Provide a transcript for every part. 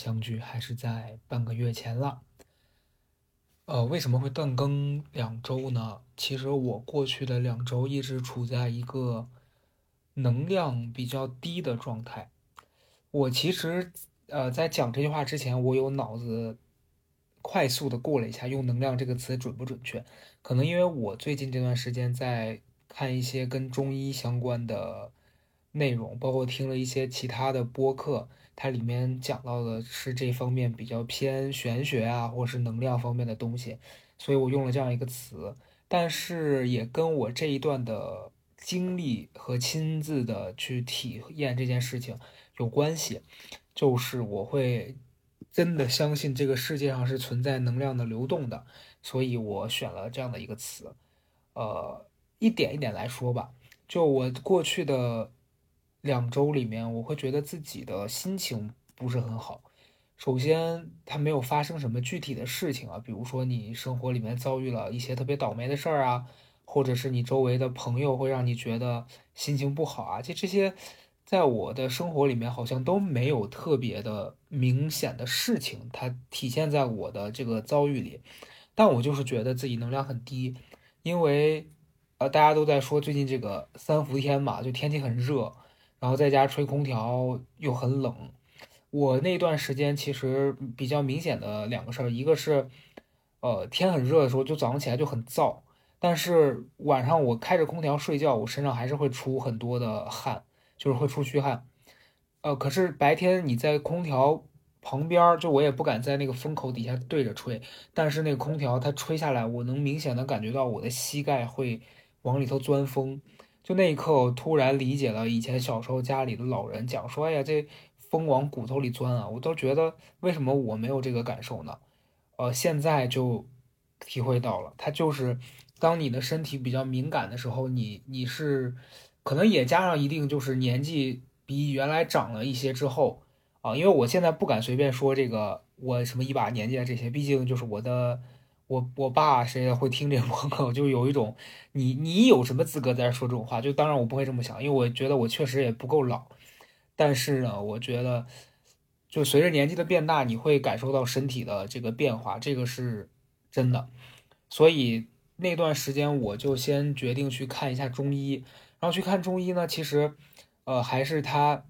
相聚还是在半个月前了。呃，为什么会断更两周呢？其实我过去的两周一直处在一个能量比较低的状态。我其实呃在讲这句话之前，我有脑子快速的过了一下，用“能量”这个词准不准确？可能因为我最近这段时间在看一些跟中医相关的。内容包括听了一些其他的播客，它里面讲到的是这方面比较偏玄学啊，或是能量方面的东西，所以我用了这样一个词。但是也跟我这一段的经历和亲自的去体验这件事情有关系，就是我会真的相信这个世界上是存在能量的流动的，所以我选了这样的一个词。呃，一点一点来说吧，就我过去的。两周里面，我会觉得自己的心情不是很好。首先，它没有发生什么具体的事情啊，比如说你生活里面遭遇了一些特别倒霉的事儿啊，或者是你周围的朋友会让你觉得心情不好啊，就这些，在我的生活里面好像都没有特别的明显的事情，它体现在我的这个遭遇里。但我就是觉得自己能量很低，因为呃，大家都在说最近这个三伏天嘛，就天气很热。然后在家吹空调又很冷，我那段时间其实比较明显的两个事儿，一个是，呃，天很热的时候就早上起来就很燥，但是晚上我开着空调睡觉，我身上还是会出很多的汗，就是会出虚汗，呃，可是白天你在空调旁边，就我也不敢在那个风口底下对着吹，但是那个空调它吹下来，我能明显的感觉到我的膝盖会往里头钻风。就那一刻，我突然理解了以前小时候家里的老人讲说：“哎呀，这风往骨头里钻啊！”我都觉得为什么我没有这个感受呢？呃，现在就体会到了，它就是当你的身体比较敏感的时候，你你是可能也加上一定就是年纪比原来长了一些之后啊，因为我现在不敢随便说这个我什么一把年纪啊这些，毕竟就是我的。我我爸谁也会听这个播客，就有一种你你有什么资格在这说这种话？就当然我不会这么想，因为我觉得我确实也不够老。但是呢，我觉得就随着年纪的变大，你会感受到身体的这个变化，这个是真的。所以那段时间我就先决定去看一下中医，然后去看中医呢，其实呃还是他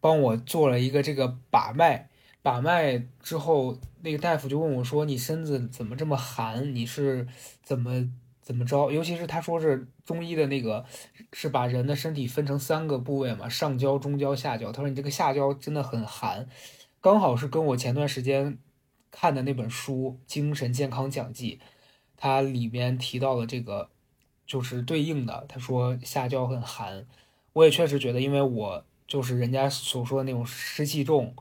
帮我做了一个这个把脉。把脉之后，那个大夫就问我说：“你身子怎么这么寒？你是怎么怎么着？尤其是他说是中医的那个，是把人的身体分成三个部位嘛，上焦、中焦、下焦。他说你这个下焦真的很寒，刚好是跟我前段时间看的那本书《精神健康讲记》，它里面提到了这个就是对应的。他说下焦很寒，我也确实觉得，因为我就是人家所说的那种湿气重。”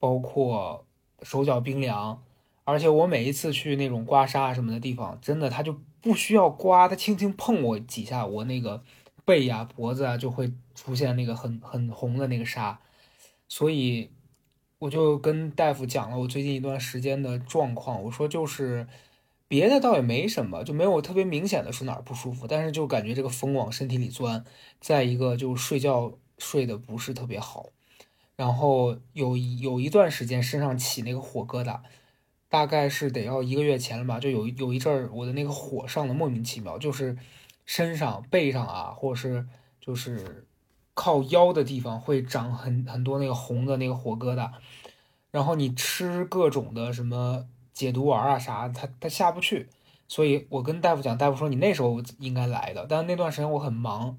包括手脚冰凉，而且我每一次去那种刮痧什么的地方，真的他就不需要刮，他轻轻碰我几下，我那个背呀、脖子啊就会出现那个很很红的那个痧。所以我就跟大夫讲了我最近一段时间的状况，我说就是别的倒也没什么，就没有特别明显的说哪儿不舒服，但是就感觉这个风往身体里钻。再一个就睡觉睡得不是特别好。然后有有一段时间身上起那个火疙瘩，大概是得要一个月前了吧，就有有一阵儿我的那个火上的莫名其妙，就是身上背上啊，或者是就是靠腰的地方会长很很多那个红的那个火疙瘩，然后你吃各种的什么解毒丸啊啥，它它下不去，所以我跟大夫讲，大夫说你那时候应该来的，但那段时间我很忙，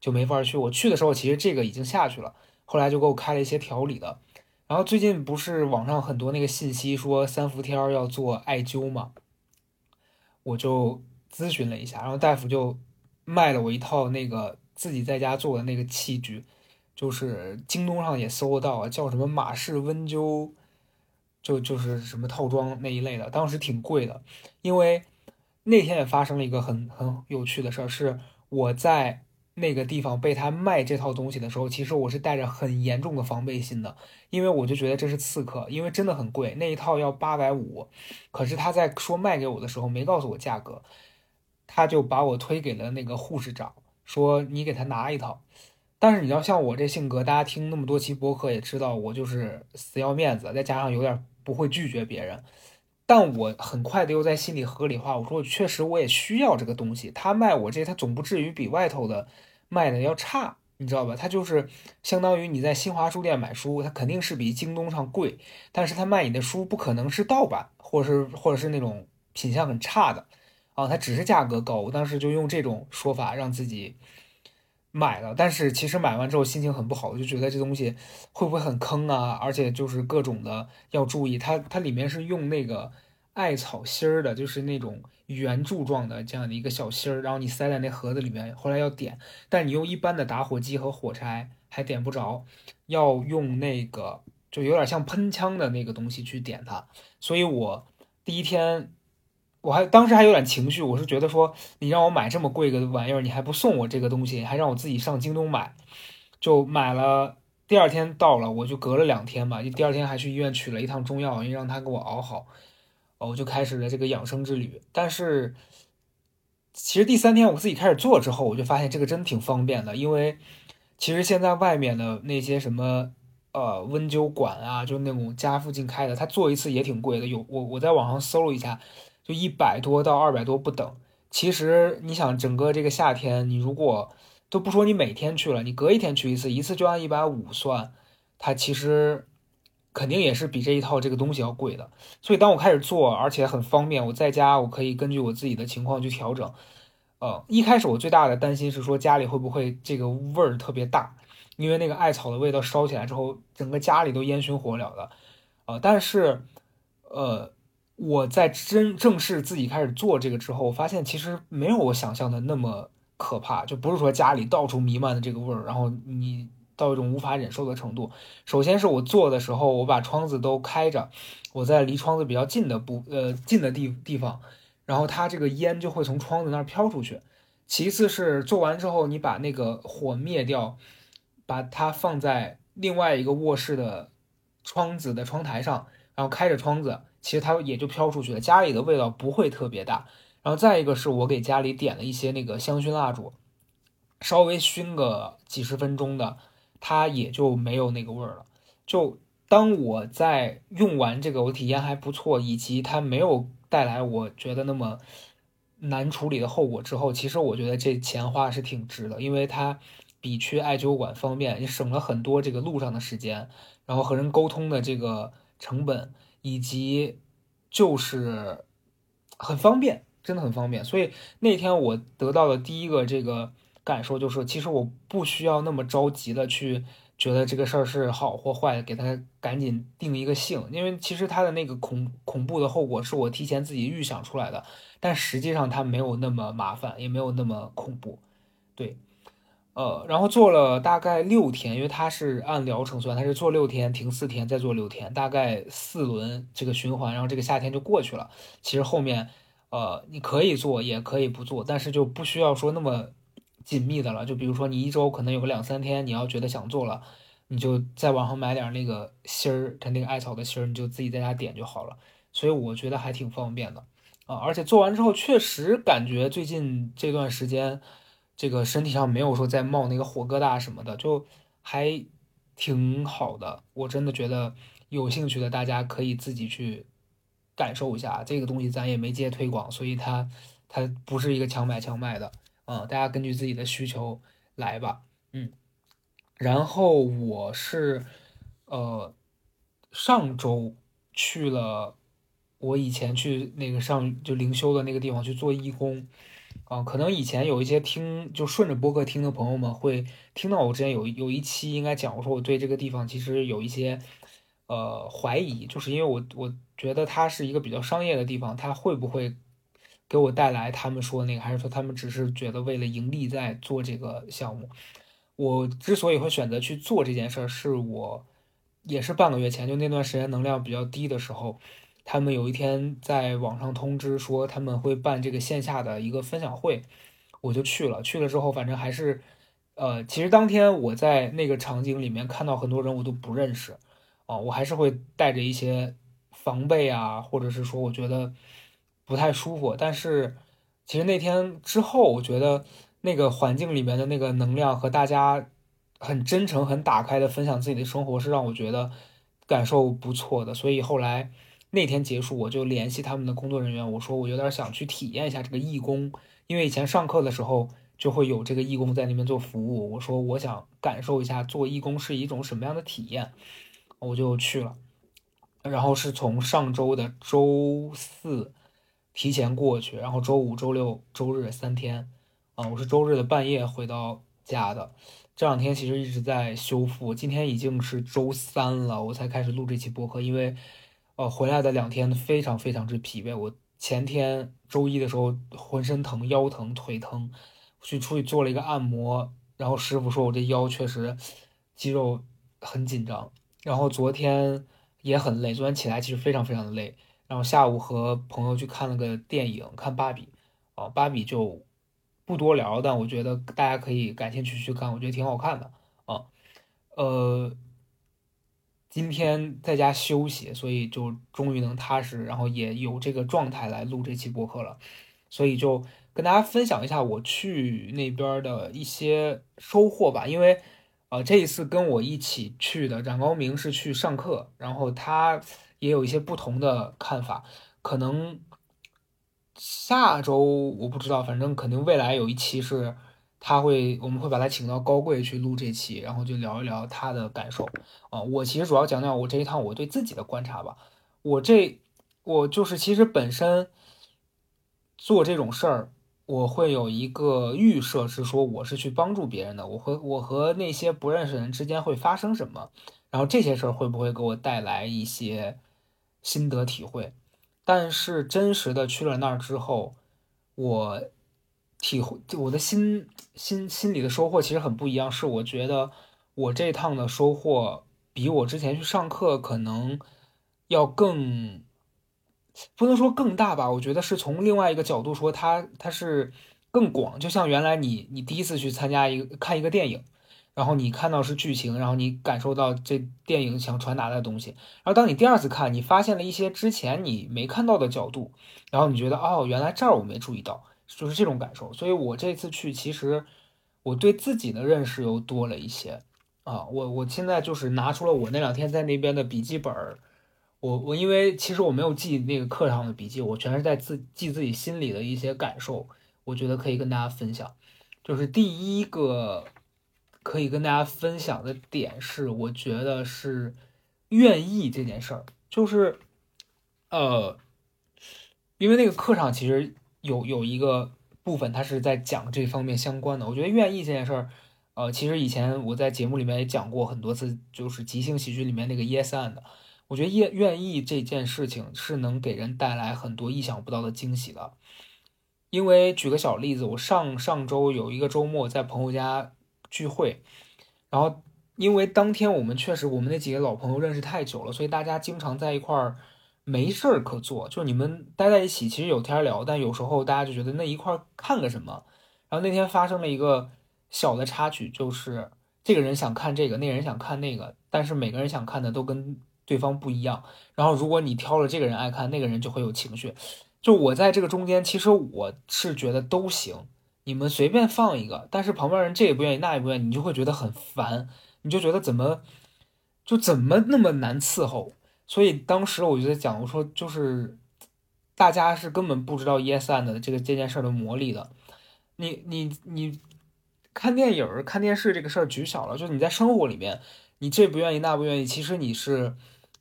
就没法去。我去的时候其实这个已经下去了。后来就给我开了一些调理的，然后最近不是网上很多那个信息说三伏天要做艾灸嘛，我就咨询了一下，然后大夫就卖了我一套那个自己在家做的那个器具，就是京东上也搜得到，叫什么马氏温灸，就就是什么套装那一类的，当时挺贵的，因为那天也发生了一个很很有趣的事儿，是我在。那个地方被他卖这套东西的时候，其实我是带着很严重的防备心的，因为我就觉得这是刺客，因为真的很贵，那一套要八百五。可是他在说卖给我的时候没告诉我价格，他就把我推给了那个护士长，说你给他拿一套。但是你要像我这性格，大家听那么多期播客也知道，我就是死要面子，再加上有点不会拒绝别人。但我很快的又在心里合理化，我说我确实我也需要这个东西，他卖我这，他总不至于比外头的卖的要差，你知道吧？它就是相当于你在新华书店买书，它肯定是比京东上贵，但是它卖你的书不可能是盗版，或者是或者是那种品相很差的啊，它只是价格高。我当时就用这种说法让自己。买了，但是其实买完之后心情很不好，就觉得这东西会不会很坑啊？而且就是各种的要注意，它它里面是用那个艾草芯儿的，就是那种圆柱状的这样的一个小芯儿，然后你塞在那盒子里面，后来要点，但你用一般的打火机和火柴还点不着，要用那个就有点像喷枪的那个东西去点它，所以我第一天。我还当时还有点情绪，我是觉得说你让我买这么贵个玩意儿，你还不送我这个东西，还让我自己上京东买，就买了。第二天到了，我就隔了两天吧，就第二天还去医院取了一趟中药，因为让他给我熬好，我就开始了这个养生之旅。但是其实第三天我自己开始做之后，我就发现这个真挺方便的，因为其实现在外面的那些什么呃温灸馆啊，就那种家附近开的，他做一次也挺贵的。有我我在网上搜了一下。就一百多到二百多不等。其实你想，整个这个夏天，你如果都不说你每天去了，你隔一天去一次，一次就按一百五算，它其实肯定也是比这一套这个东西要贵的。所以当我开始做，而且很方便，我在家我可以根据我自己的情况去调整。呃，一开始我最大的担心是说家里会不会这个味儿特别大，因为那个艾草的味道烧起来之后，整个家里都烟熏火燎的。呃，但是，呃。我在真正式自己开始做这个之后，我发现其实没有我想象的那么可怕，就不是说家里到处弥漫的这个味儿，然后你到一种无法忍受的程度。首先是我做的时候，我把窗子都开着，我在离窗子比较近的不呃近的地地方，然后它这个烟就会从窗子那儿飘出去。其次是做完之后，你把那个火灭掉，把它放在另外一个卧室的窗子的窗台上，然后开着窗子。其实它也就飘出去了，家里的味道不会特别大。然后再一个是我给家里点了一些那个香薰蜡烛，稍微熏个几十分钟的，它也就没有那个味儿了。就当我在用完这个，我体验还不错，以及它没有带来我觉得那么难处理的后果之后，其实我觉得这钱花是挺值的，因为它比去艾灸馆方便，也省了很多这个路上的时间，然后和人沟通的这个成本。以及就是很方便，真的很方便。所以那天我得到的第一个这个感受就是，其实我不需要那么着急的去觉得这个事儿是好或坏，给他赶紧定一个性，因为其实他的那个恐恐怖的后果是我提前自己预想出来的，但实际上它没有那么麻烦，也没有那么恐怖，对。呃，然后做了大概六天，因为它是按疗程算，它是做六天停四天，再做六天，大概四轮这个循环，然后这个夏天就过去了。其实后面，呃，你可以做，也可以不做，但是就不需要说那么紧密的了。就比如说你一周可能有个两三天，你要觉得想做了，你就在网上买点那个芯儿，它那个艾草的芯儿，你就自己在家点就好了。所以我觉得还挺方便的啊，而且做完之后确实感觉最近这段时间。这个身体上没有说在冒那个火疙瘩什么的，就还挺好的。我真的觉得有兴趣的大家可以自己去感受一下。这个东西咱也没接推广，所以它它不是一个强买强卖的，嗯，大家根据自己的需求来吧，嗯。然后我是呃上周去了我以前去那个上就灵修的那个地方去做义工。啊，可能以前有一些听就顺着播客听的朋友们会听到我之前有有一期应该讲我，说我对这个地方其实有一些呃怀疑，就是因为我我觉得它是一个比较商业的地方，它会不会给我带来他们说那个，还是说他们只是觉得为了盈利在做这个项目？我之所以会选择去做这件事儿，是我也是半个月前，就那段时间能量比较低的时候。他们有一天在网上通知说他们会办这个线下的一个分享会，我就去了。去了之后，反正还是，呃，其实当天我在那个场景里面看到很多人我都不认识，啊，我还是会带着一些防备啊，或者是说我觉得不太舒服。但是其实那天之后，我觉得那个环境里面的那个能量和大家很真诚、很打开的分享自己的生活，是让我觉得感受不错的。所以后来那天结束，我就联系他们的工作人员，我说我有点想去体验一下这个义工，因为以前上课的时候就会有这个义工在那边做服务，我说我想感受一下做义工是一种什么样的体验，我就去了。然后是从上周的周四提前过去，然后周五、周六、周日三天，啊，我是周日的半夜回到家的。这两天其实一直在修复，今天已经是周三了，我才开始录这期播客。因为，呃，回来的两天非常非常之疲惫。我前天周一的时候浑身疼，腰疼，腿疼，去出去做了一个按摩，然后师傅说我这腰确实肌肉很紧张。然后昨天。也很累，昨天起来其实非常非常的累，然后下午和朋友去看了个电影，看芭比，啊，芭比就不多聊，但我觉得大家可以感兴趣去看，我觉得挺好看的，啊，呃，今天在家休息，所以就终于能踏实，然后也有这个状态来录这期播客了，所以就跟大家分享一下我去那边的一些收获吧，因为。呃，这一次跟我一起去的冉高明是去上课，然后他也有一些不同的看法。可能下周我不知道，反正肯定未来有一期是他会，我们会把他请到高贵去录这期，然后就聊一聊他的感受。啊，我其实主要讲讲我这一趟我对自己的观察吧。我这我就是其实本身做这种事儿。我会有一个预设，是说我是去帮助别人的，我和我和那些不认识人之间会发生什么，然后这些事儿会不会给我带来一些心得体会？但是真实的去了那儿之后，我体会我的心心心里的收获其实很不一样，是我觉得我这趟的收获比我之前去上课可能要更。不能说更大吧，我觉得是从另外一个角度说，它它是更广。就像原来你你第一次去参加一个看一个电影，然后你看到是剧情，然后你感受到这电影想传达的东西。然后当你第二次看，你发现了一些之前你没看到的角度，然后你觉得哦，原来这儿我没注意到，就是这种感受。所以我这次去，其实我对自己的认识又多了一些啊。我我现在就是拿出了我那两天在那边的笔记本儿。我我因为其实我没有记那个课上的笔记，我全是在自记自己心里的一些感受，我觉得可以跟大家分享。就是第一个可以跟大家分享的点是，我觉得是愿意这件事儿，就是呃，因为那个课上其实有有一个部分，它是在讲这方面相关的。我觉得愿意这件事儿，呃，其实以前我在节目里面也讲过很多次，就是即兴喜剧里面那个 Yes and。我觉得愿愿意这件事情是能给人带来很多意想不到的惊喜的，因为举个小例子，我上上周有一个周末在朋友家聚会，然后因为当天我们确实我们那几个老朋友认识太久了，所以大家经常在一块儿没事儿可做，就你们待在一起其实有天聊，但有时候大家就觉得那一块儿看个什么，然后那天发生了一个小的插曲，就是这个人想看这个，那人想看那个，但是每个人想看的都跟。对方不一样，然后如果你挑了这个人爱看，那个人就会有情绪。就我在这个中间，其实我是觉得都行，你们随便放一个。但是旁边人这也不愿意，那也不愿意，你就会觉得很烦，你就觉得怎么就怎么那么难伺候。所以当时我就在讲，我说就是大家是根本不知道 Yes and 的这个这件事的魔力的。你你你看电影、看电视这个事儿举小了，就是你在生活里面，你这不愿意那不愿意，其实你是。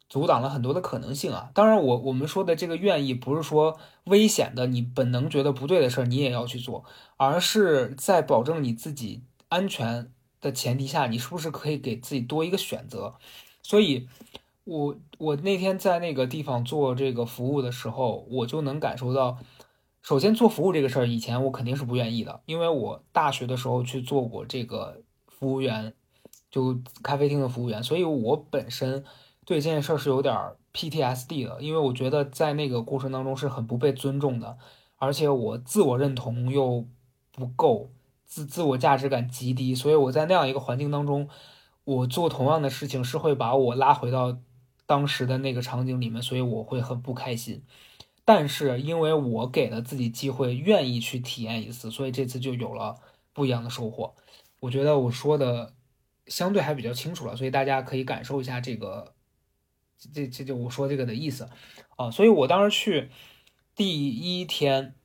阻挡了很多的可能性啊！当然，我我们说的这个愿意，不是说危险的，你本能觉得不对的事儿，你也要去做，而是在保证你自己安全的前提下，你是不是可以给自己多一个选择？所以，我我那天在那个地方做这个服务的时候，我就能感受到，首先做服务这个事儿，以前我肯定是不愿意的，因为我大学的时候去做过这个服务员，就咖啡厅的服务员，所以我本身。对这件事是有点 PTSD 的，因为我觉得在那个过程当中是很不被尊重的，而且我自我认同又不够，自自我价值感极低，所以我在那样一个环境当中，我做同样的事情是会把我拉回到当时的那个场景里面，所以我会很不开心。但是因为我给了自己机会，愿意去体验一次，所以这次就有了不一样的收获。我觉得我说的相对还比较清楚了，所以大家可以感受一下这个，这这就我说这个的意思啊。所以我当时去第一天，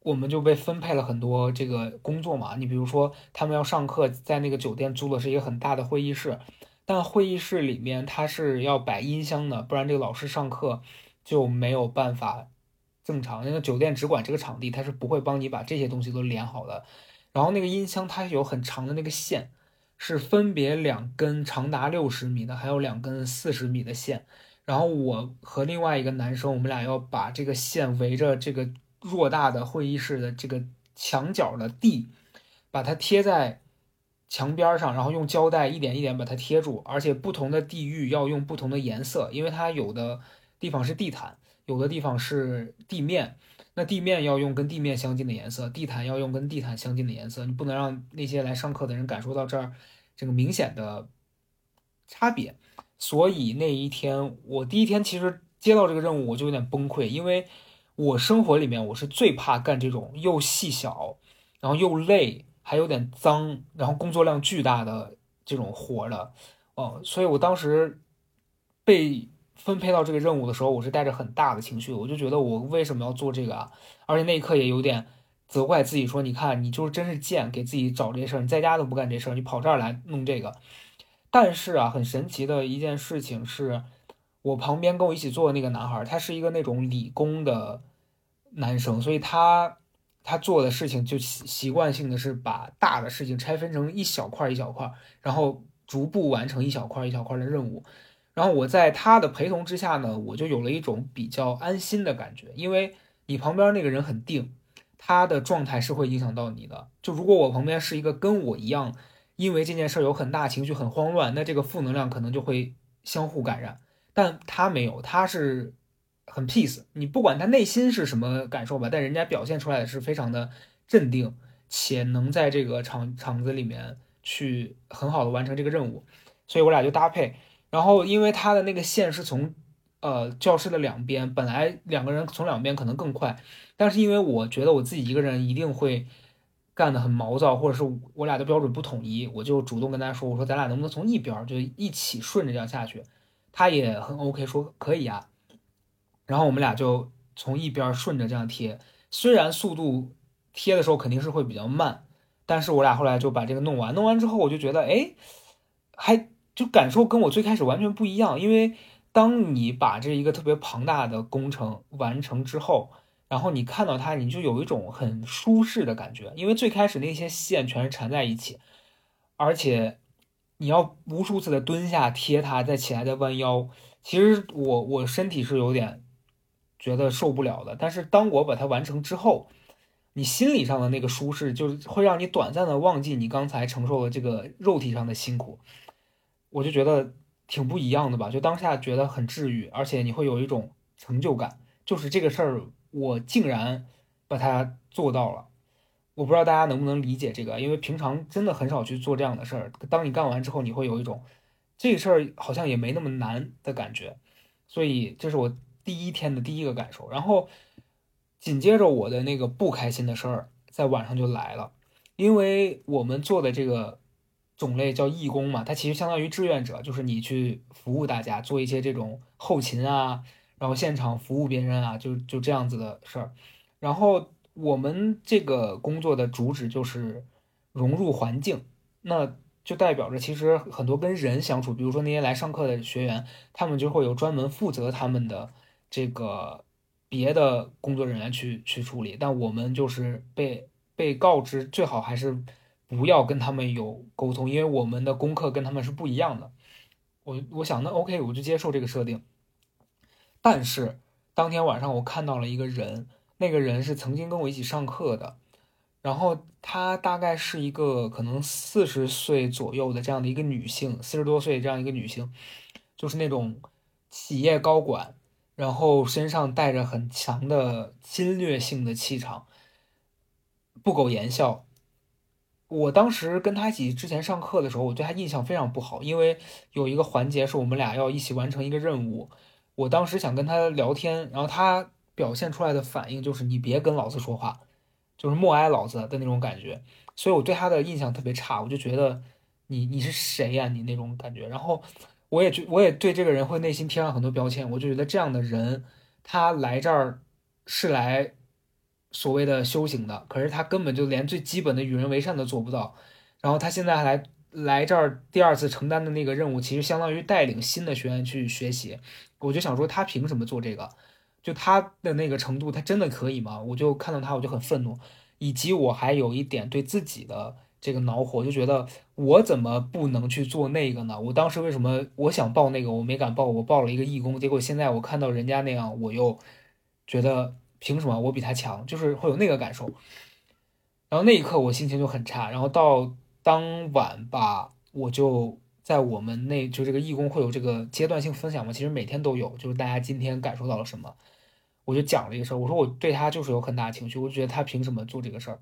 我们就被分配了很多这个工作嘛。你比如说，他们要上课，在那个酒店租的是一个很大的会议室，但会议室里面它是要摆音箱的，不然这个老师上课就没有办法正常。那个酒店只管这个场地，他是不会帮你把这些东西都连好的。然后那个音箱它有很长的那个线。是分别两根长达六十米的，还有两根四十米的线。然后我和另外一个男生，我们俩要把这个线围着这个偌大的会议室的这个墙角的地，把它贴在墙边上，然后用胶带一点一点把它贴住。而且不同的地域要用不同的颜色，因为它有的地方是地毯，有的地方是地面。那地面要用跟地面相近的颜色，地毯要用跟地毯相近的颜色。你不能让那些来上课的人感受到这儿这个明显的差别。所以那一天，我第一天其实接到这个任务，我就有点崩溃，因为我生活里面我是最怕干这种又细小，然后又累，还有点脏，然后工作量巨大的这种活的。哦，所以我当时被。分配到这个任务的时候，我是带着很大的情绪，我就觉得我为什么要做这个啊？而且那一刻也有点责怪自己，说你看你就是真是贱，给自己找这事儿，你在家都不干这事儿，你跑这儿来弄这个。但是啊，很神奇的一件事情是，我旁边跟我一起做的那个男孩，他是一个那种理工的男生，所以他他做的事情就习习惯性的是把大的事情拆分成一小块一小块，然后逐步完成一小块一小块的任务。然后我在他的陪同之下呢，我就有了一种比较安心的感觉，因为你旁边那个人很定，他的状态是会影响到你的。就如果我旁边是一个跟我一样，因为这件事有很大情绪、很慌乱，那这个负能量可能就会相互感染。但他没有，他是很 peace。你不管他内心是什么感受吧，但人家表现出来的是非常的镇定，且能在这个场场子里面去很好的完成这个任务。所以我俩就搭配。然后，因为他的那个线是从，呃，教室的两边，本来两个人从两边可能更快，但是因为我觉得我自己一个人一定会干得很毛躁，或者是我俩的标准不统一，我就主动跟他说，我说咱俩能不能从一边就一起顺着这样下去？他也很 OK，说可以啊。然后我们俩就从一边顺着这样贴，虽然速度贴的时候肯定是会比较慢，但是我俩后来就把这个弄完，弄完之后我就觉得，哎，还。就感受跟我最开始完全不一样，因为当你把这一个特别庞大的工程完成之后，然后你看到它，你就有一种很舒适的感觉。因为最开始那些线全是缠在一起，而且你要无数次的蹲下贴它，再起来再弯腰。其实我我身体是有点觉得受不了的。但是当我把它完成之后，你心理上的那个舒适，就是会让你短暂的忘记你刚才承受的这个肉体上的辛苦。我就觉得挺不一样的吧，就当下觉得很治愈，而且你会有一种成就感，就是这个事儿我竟然把它做到了。我不知道大家能不能理解这个，因为平常真的很少去做这样的事儿。当你干完之后，你会有一种这事儿好像也没那么难的感觉。所以这是我第一天的第一个感受。然后紧接着我的那个不开心的事儿在晚上就来了，因为我们做的这个。种类叫义工嘛，它其实相当于志愿者，就是你去服务大家，做一些这种后勤啊，然后现场服务别人啊，就就这样子的事儿。然后我们这个工作的主旨就是融入环境，那就代表着其实很多跟人相处，比如说那些来上课的学员，他们就会有专门负责他们的这个别的工作人员去去处理，但我们就是被被告知最好还是。不要跟他们有沟通，因为我们的功课跟他们是不一样的。我我想那 OK，我就接受这个设定。但是当天晚上我看到了一个人，那个人是曾经跟我一起上课的，然后她大概是一个可能四十岁左右的这样的一个女性，四十多岁这样一个女性，就是那种企业高管，然后身上带着很强的侵略性的气场，不苟言笑。我当时跟他一起之前上课的时候，我对他印象非常不好，因为有一个环节是我们俩要一起完成一个任务。我当时想跟他聊天，然后他表现出来的反应就是你别跟老子说话，就是默哀老子的那种感觉。所以我对他的印象特别差，我就觉得你你是谁呀？你那种感觉。然后我也觉我也对这个人会内心贴上很多标签，我就觉得这样的人，他来这儿是来所谓的修行的，可是他根本就连最基本的与人为善都做不到。然后他现在还来来这儿第二次承担的那个任务，其实相当于带领新的学员去学习。我就想说，他凭什么做这个？就他的那个程度，他真的可以吗？我就看到他，我就很愤怒，以及我还有一点对自己的这个恼火，就觉得我怎么不能去做那个呢？我当时为什么我想报那个，我没敢报，我报了一个义工，结果现在我看到人家那样，我又觉得凭什么我比他强？就是会有那个感受。然后那一刻我心情就很差。然后到当晚吧，我就。在我们那就这个义工会有这个阶段性分享嘛，其实每天都有，就是大家今天感受到了什么，我就讲了一个事儿，我说我对他就是有很大情绪，我觉得他凭什么做这个事儿？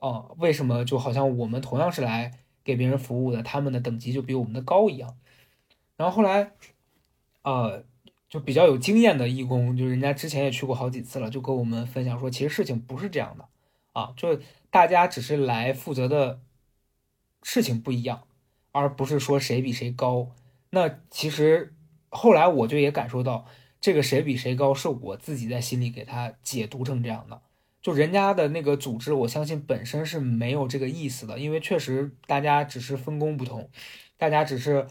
哦，为什么就好像我们同样是来给别人服务的，他们的等级就比我们的高一样？然后后来，呃，就比较有经验的义工，就人家之前也去过好几次了，就跟我们分享说，其实事情不是这样的啊，就大家只是来负责的事情不一样。而不是说谁比谁高，那其实后来我就也感受到，这个谁比谁高是我自己在心里给他解读成这样的。就人家的那个组织，我相信本身是没有这个意思的，因为确实大家只是分工不同，大家只是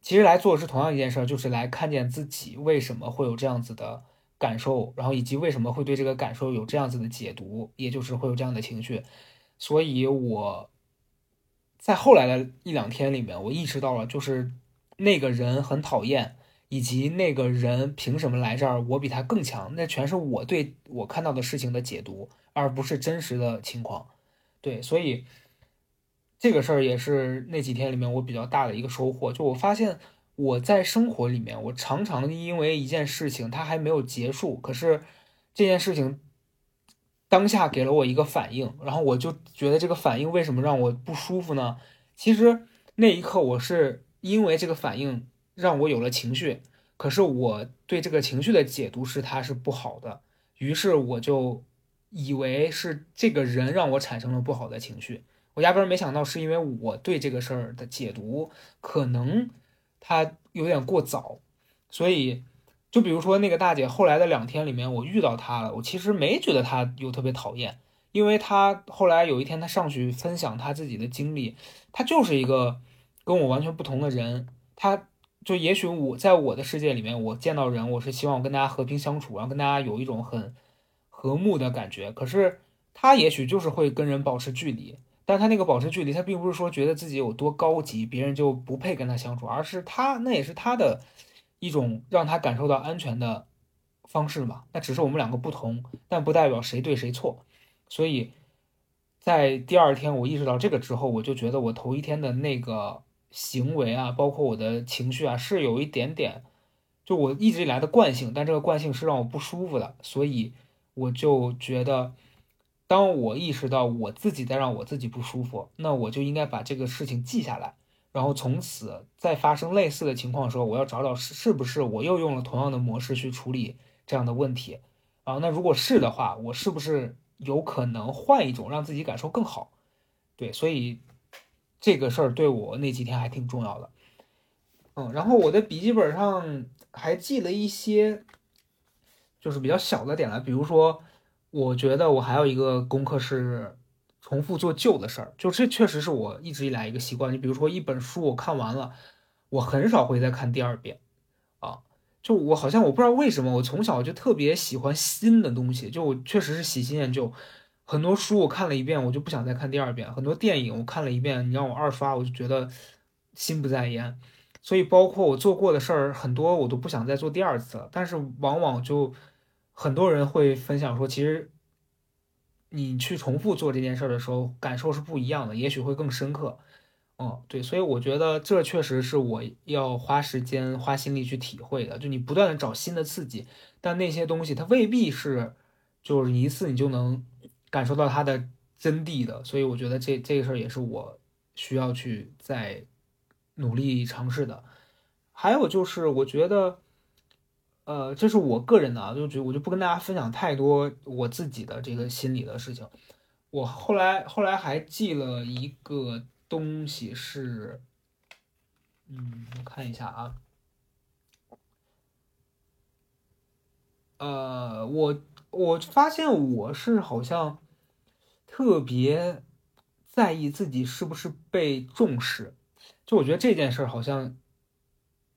其实来做是同样一件事儿，就是来看见自己为什么会有这样子的感受，然后以及为什么会对这个感受有这样子的解读，也就是会有这样的情绪，所以我。在后来的一两天里面，我意识到了，就是那个人很讨厌，以及那个人凭什么来这儿，我比他更强，那全是我对我看到的事情的解读，而不是真实的情况。对，所以这个事儿也是那几天里面我比较大的一个收获。就我发现我在生活里面，我常常因为一件事情它还没有结束，可是这件事情。当下给了我一个反应，然后我就觉得这个反应为什么让我不舒服呢？其实那一刻我是因为这个反应让我有了情绪，可是我对这个情绪的解读是它是不好的，于是我就以为是这个人让我产生了不好的情绪，我压根没想到是因为我对这个事儿的解读可能它有点过早，所以。就比如说那个大姐，后来的两天里面，我遇到她了。我其实没觉得她有特别讨厌，因为她后来有一天她上去分享她自己的经历，她就是一个跟我完全不同的人。她就也许我在我的世界里面，我见到人，我是希望我跟大家和平相处，然后跟大家有一种很和睦的感觉。可是她也许就是会跟人保持距离，但她那个保持距离，她并不是说觉得自己有多高级，别人就不配跟她相处，而是她那也是她的。一种让他感受到安全的方式嘛，那只是我们两个不同，但不代表谁对谁错。所以在第二天我意识到这个之后，我就觉得我头一天的那个行为啊，包括我的情绪啊，是有一点点，就我一直以来的惯性，但这个惯性是让我不舒服的。所以我就觉得，当我意识到我自己在让我自己不舒服，那我就应该把这个事情记下来。然后从此再发生类似的情况的时候，我要找找是是不是我又用了同样的模式去处理这样的问题啊？那如果是的话，我是不是有可能换一种让自己感受更好？对，所以这个事儿对我那几天还挺重要的。嗯，然后我的笔记本上还记了一些，就是比较小的点了，比如说，我觉得我还有一个功课是。重复做旧的事儿，就这确实是我一直以来一个习惯。你比如说一本书我看完了，我很少会再看第二遍，啊，就我好像我不知道为什么，我从小就特别喜欢新的东西，就我确实是喜新厌旧。很多书我看了一遍，我就不想再看第二遍；很多电影我看了一遍，你让我二刷，我就觉得心不在焉。所以包括我做过的事儿，很多我都不想再做第二次了。但是往往就很多人会分享说，其实。你去重复做这件事儿的时候，感受是不一样的，也许会更深刻。哦，对，所以我觉得这确实是我要花时间、花心力去体会的。就你不断的找新的刺激，但那些东西它未必是，就是一次你就能感受到它的真谛的。所以我觉得这这个事儿也是我需要去再努力尝试的。还有就是，我觉得。呃，这是我个人的啊，就觉我就不跟大家分享太多我自己的这个心理的事情。我后来后来还记了一个东西是，嗯，我看一下啊，呃，我我发现我是好像特别在意自己是不是被重视，就我觉得这件事儿好像，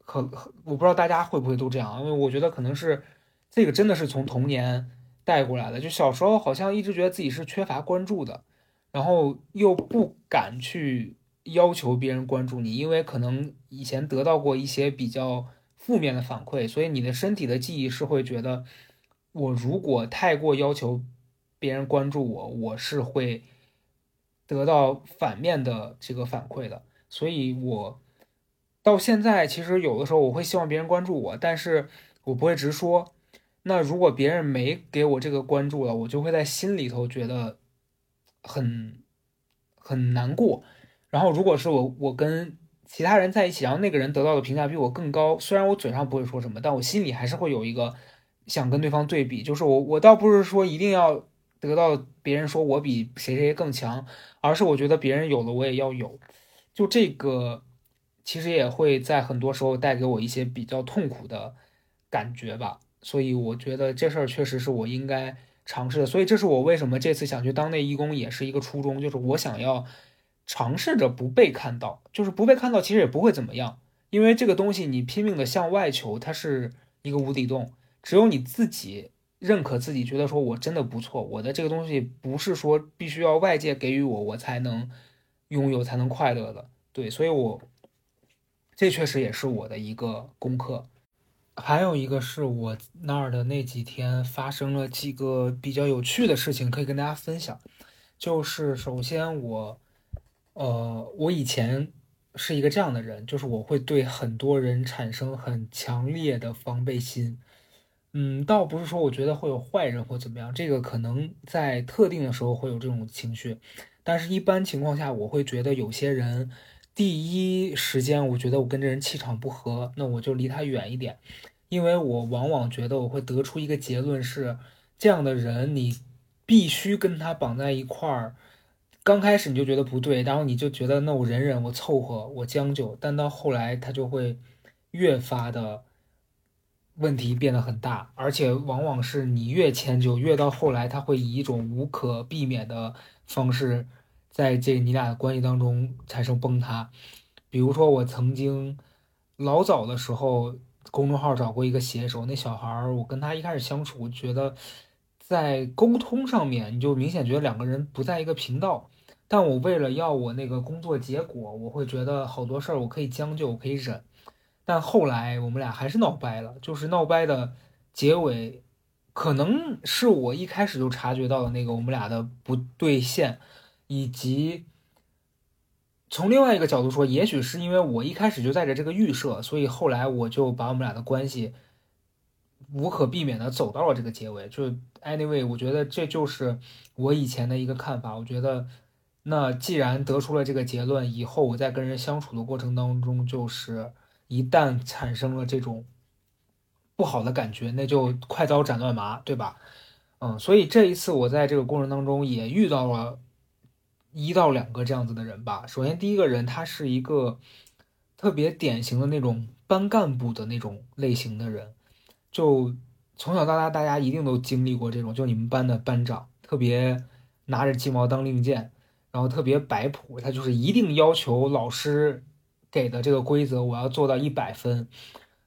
可我不知道大家会不会都这样，因为我觉得可能是这个真的是从童年带过来的，就小时候好像一直觉得自己是缺乏关注的。然后又不敢去要求别人关注你，因为可能以前得到过一些比较负面的反馈，所以你的身体的记忆是会觉得，我如果太过要求别人关注我，我是会得到反面的这个反馈的。所以，我到现在其实有的时候我会希望别人关注我，但是我不会直说。那如果别人没给我这个关注了，我就会在心里头觉得。很很难过，然后如果是我我跟其他人在一起，然后那个人得到的评价比我更高，虽然我嘴上不会说什么，但我心里还是会有一个想跟对方对比。就是我我倒不是说一定要得到别人说我比谁谁更强，而是我觉得别人有了我也要有。就这个其实也会在很多时候带给我一些比较痛苦的感觉吧。所以我觉得这事儿确实是我应该。尝试的，所以这是我为什么这次想去当内义工，也是一个初衷，就是我想要尝试着不被看到，就是不被看到，其实也不会怎么样，因为这个东西你拼命的向外求，它是一个无底洞，只有你自己认可自己，觉得说我真的不错，我的这个东西不是说必须要外界给予我，我才能拥有，才能快乐的，对，所以我这确实也是我的一个功课。还有一个是我那儿的那几天发生了几个比较有趣的事情，可以跟大家分享。就是首先我，呃，我以前是一个这样的人，就是我会对很多人产生很强烈的防备心。嗯，倒不是说我觉得会有坏人或怎么样，这个可能在特定的时候会有这种情绪，但是一般情况下，我会觉得有些人。第一时间，我觉得我跟这人气场不合，那我就离他远一点，因为我往往觉得我会得出一个结论是，这样的人你必须跟他绑在一块儿。刚开始你就觉得不对，然后你就觉得那我忍忍，我凑合，我将就，但到后来他就会越发的问题变得很大，而且往往是你越迁就，越到后来他会以一种无可避免的方式。在这你俩的关系当中产生崩塌，比如说我曾经老早的时候公众号找过一个写手，那小孩儿，我跟他一开始相处，觉得在沟通上面你就明显觉得两个人不在一个频道。但我为了要我那个工作结果，我会觉得好多事儿我可以将就，我可以忍。但后来我们俩还是闹掰了，就是闹掰的结尾，可能是我一开始就察觉到了那个我们俩的不对线。以及从另外一个角度说，也许是因为我一开始就带着这个预设，所以后来我就把我们俩的关系无可避免的走到了这个结尾。就 anyway，我觉得这就是我以前的一个看法。我觉得，那既然得出了这个结论，以后我在跟人相处的过程当中，就是一旦产生了这种不好的感觉，那就快刀斩乱麻，对吧？嗯，所以这一次我在这个过程当中也遇到了。一到两个这样子的人吧。首先，第一个人他是一个特别典型的那种班干部的那种类型的人，就从小到大大家一定都经历过这种，就你们班的班长特别拿着鸡毛当令箭，然后特别摆谱，他就是一定要求老师给的这个规则我要做到一百分，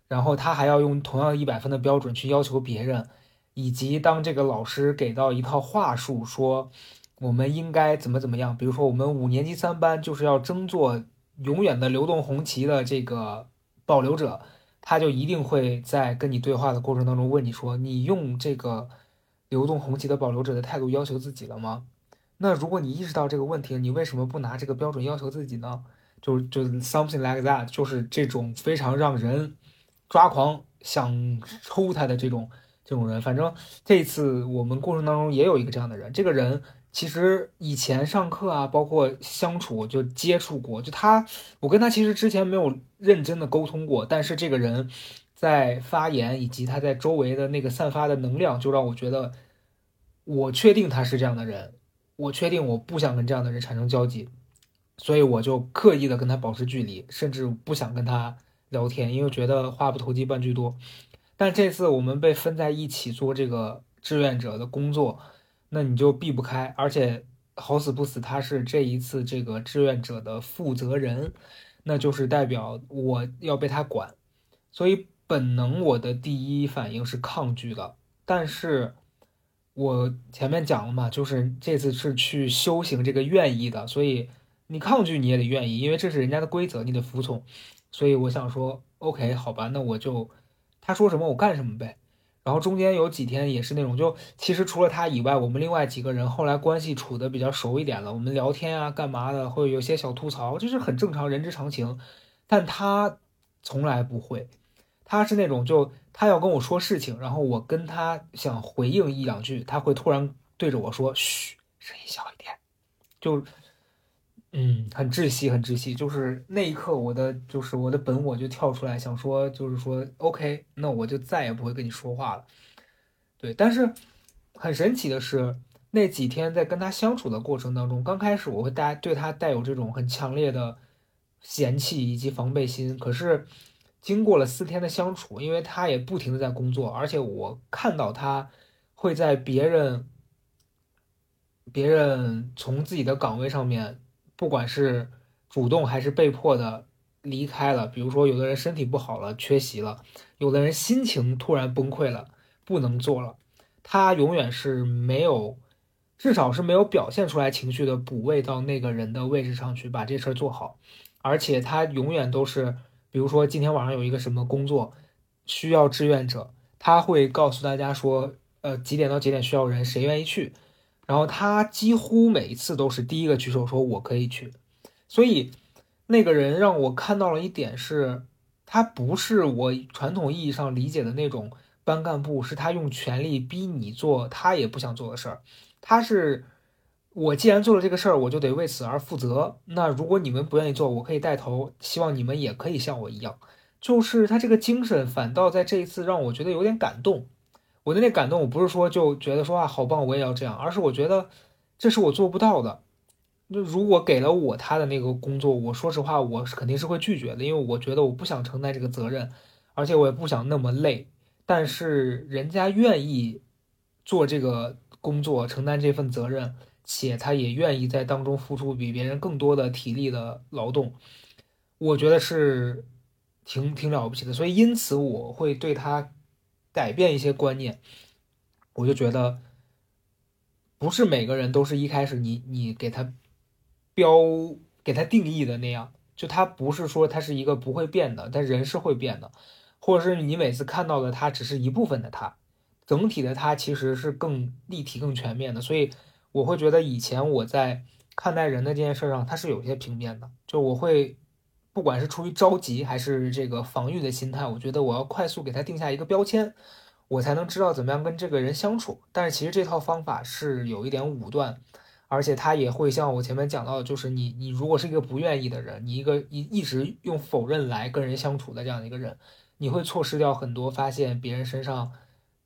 然后他还要用同样一百分的标准去要求别人，以及当这个老师给到一套话术说。我们应该怎么怎么样？比如说，我们五年级三班就是要争做永远的流动红旗的这个保留者，他就一定会在跟你对话的过程当中问你说：“你用这个流动红旗的保留者的态度要求自己了吗？”那如果你意识到这个问题，你为什么不拿这个标准要求自己呢？就就 something like that，就是这种非常让人抓狂、想抽他的这种这种人。反正这次我们过程当中也有一个这样的人，这个人。其实以前上课啊，包括相处就接触过，就他，我跟他其实之前没有认真的沟通过，但是这个人，在发言以及他在周围的那个散发的能量，就让我觉得，我确定他是这样的人，我确定我不想跟这样的人产生交集，所以我就刻意的跟他保持距离，甚至不想跟他聊天，因为觉得话不投机半句多。但这次我们被分在一起做这个志愿者的工作，那你就避不开，而且好死不死他是这一次这个志愿者的负责人，那就是代表我要被他管，所以本能我的第一反应是抗拒的。但是我前面讲了嘛，就是这次是去修行这个愿意的，所以你抗拒你也得愿意，因为这是人家的规则，你得服从。所以我想说，OK，好吧，那我就。他说什么我干什么呗，然后中间有几天也是那种，就其实除了他以外，我们另外几个人后来关系处的比较熟一点了，我们聊天啊干嘛的，会有些小吐槽，这是很正常人之常情。但他从来不会，他是那种就他要跟我说事情，然后我跟他想回应一两句，他会突然对着我说：“嘘，声音小一点。”就。嗯，很窒息，很窒息。就是那一刻，我的就是我的本我就跳出来，想说，就是说，OK，那我就再也不会跟你说话了。对，但是很神奇的是，那几天在跟他相处的过程当中，刚开始我会带对他带有这种很强烈的嫌弃以及防备心。可是经过了四天的相处，因为他也不停的在工作，而且我看到他会在别人别人从自己的岗位上面。不管是主动还是被迫的离开了，比如说有的人身体不好了，缺席了；有的人心情突然崩溃了，不能做了。他永远是没有，至少是没有表现出来情绪的补位到那个人的位置上去把这事儿做好。而且他永远都是，比如说今天晚上有一个什么工作需要志愿者，他会告诉大家说，呃，几点到几点需要人，谁愿意去。然后他几乎每一次都是第一个举手说“我可以去”，所以那个人让我看到了一点是，他不是我传统意义上理解的那种班干部，是他用权力逼你做他也不想做的事儿。他是我既然做了这个事儿，我就得为此而负责。那如果你们不愿意做，我可以带头，希望你们也可以像我一样。就是他这个精神，反倒在这一次让我觉得有点感动。我的那感动，我不是说就觉得说啊好棒，我也要这样，而是我觉得这是我做不到的。那如果给了我他的那个工作，我说实话，我是肯定是会拒绝的，因为我觉得我不想承担这个责任，而且我也不想那么累。但是人家愿意做这个工作，承担这份责任，且他也愿意在当中付出比别人更多的体力的劳动，我觉得是挺挺了不起的。所以因此我会对他。改变一些观念，我就觉得不是每个人都是一开始你你给他标给他定义的那样，就他不是说他是一个不会变的，但人是会变的，或者是你每次看到的他只是一部分的他，整体的他其实是更立体、更全面的。所以我会觉得以前我在看待人的这件事上，他是有些平面的，就我会。不管是出于着急还是这个防御的心态，我觉得我要快速给他定下一个标签，我才能知道怎么样跟这个人相处。但是其实这套方法是有一点武断，而且他也会像我前面讲到的，就是你你如果是一个不愿意的人，你一个一一直用否认来跟人相处的这样的一个人，你会错失掉很多发现别人身上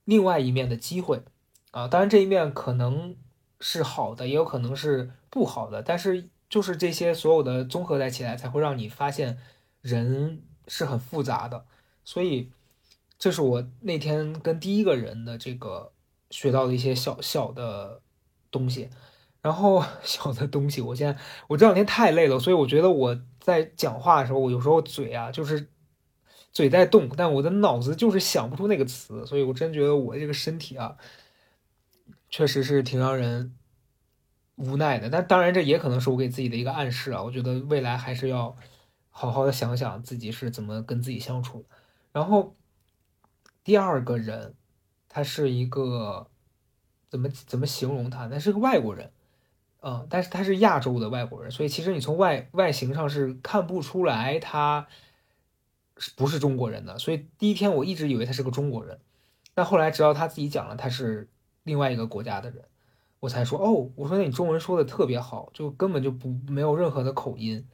另外一面的机会啊。当然这一面可能是好的，也有可能是不好的，但是。就是这些所有的综合在起来，才会让你发现人是很复杂的。所以，这是我那天跟第一个人的这个学到的一些小小的东西。然后 小的东西，我现在我这两天太累了，所以我觉得我在讲话的时候，我有时候嘴啊就是嘴在动，但我的脑子就是想不出那个词。所以我真觉得我这个身体啊，确实是挺让人。无奈的，但当然这也可能是我给自己的一个暗示啊。我觉得未来还是要好好的想想自己是怎么跟自己相处。然后第二个人，他是一个怎么怎么形容他？他是个外国人，嗯，但是他是亚洲的外国人，所以其实你从外外形上是看不出来他是不是中国人的。所以第一天我一直以为他是个中国人，但后来直到他自己讲了他是另外一个国家的人。我才说哦，我说那你中文说的特别好，就根本就不没有任何的口音，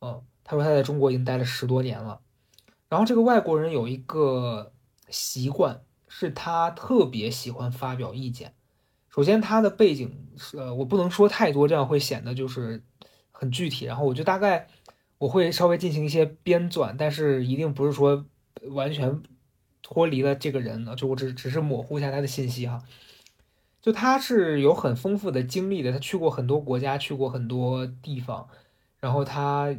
嗯，他说他在中国已经待了十多年了，然后这个外国人有一个习惯，是他特别喜欢发表意见。首先他的背景是，呃，我不能说太多，这样会显得就是很具体，然后我就大概我会稍微进行一些编纂，但是一定不是说完全脱离了这个人呢，就我只只是模糊一下他的信息哈。就他是有很丰富的经历的，他去过很多国家，去过很多地方，然后他